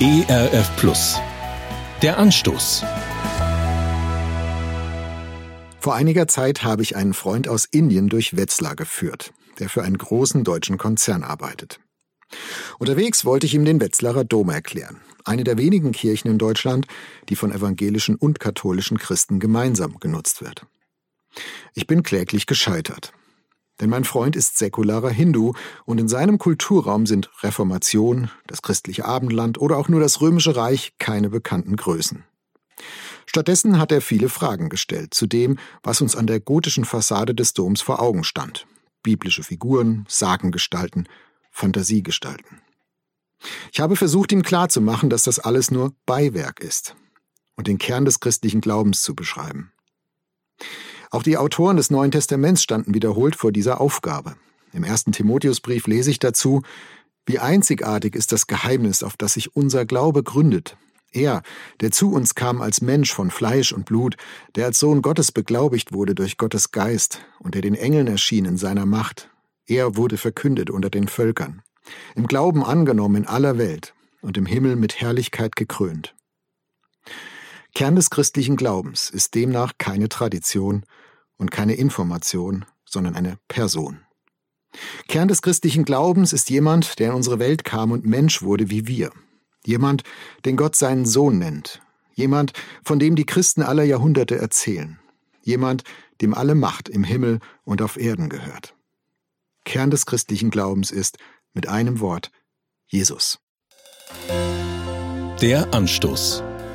ERF Plus. Der Anstoß. Vor einiger Zeit habe ich einen Freund aus Indien durch Wetzlar geführt, der für einen großen deutschen Konzern arbeitet. Unterwegs wollte ich ihm den Wetzlarer Dom erklären, eine der wenigen Kirchen in Deutschland, die von evangelischen und katholischen Christen gemeinsam genutzt wird. Ich bin kläglich gescheitert. Denn mein Freund ist säkularer Hindu und in seinem Kulturraum sind Reformation, das christliche Abendland oder auch nur das römische Reich keine bekannten Größen. Stattdessen hat er viele Fragen gestellt zu dem, was uns an der gotischen Fassade des Doms vor Augen stand. Biblische Figuren, Sagengestalten, Fantasiegestalten. Ich habe versucht, ihm klarzumachen, dass das alles nur Beiwerk ist und den Kern des christlichen Glaubens zu beschreiben. Auch die Autoren des Neuen Testaments standen wiederholt vor dieser Aufgabe. Im ersten Timotheusbrief lese ich dazu, wie einzigartig ist das Geheimnis, auf das sich unser Glaube gründet. Er, der zu uns kam als Mensch von Fleisch und Blut, der als Sohn Gottes beglaubigt wurde durch Gottes Geist und der den Engeln erschien in seiner Macht, er wurde verkündet unter den Völkern, im Glauben angenommen in aller Welt und im Himmel mit Herrlichkeit gekrönt. Kern des christlichen Glaubens ist demnach keine Tradition und keine Information, sondern eine Person. Kern des christlichen Glaubens ist jemand, der in unsere Welt kam und Mensch wurde wie wir. Jemand, den Gott seinen Sohn nennt. Jemand, von dem die Christen aller Jahrhunderte erzählen. Jemand, dem alle Macht im Himmel und auf Erden gehört. Kern des christlichen Glaubens ist, mit einem Wort, Jesus. Der Anstoß.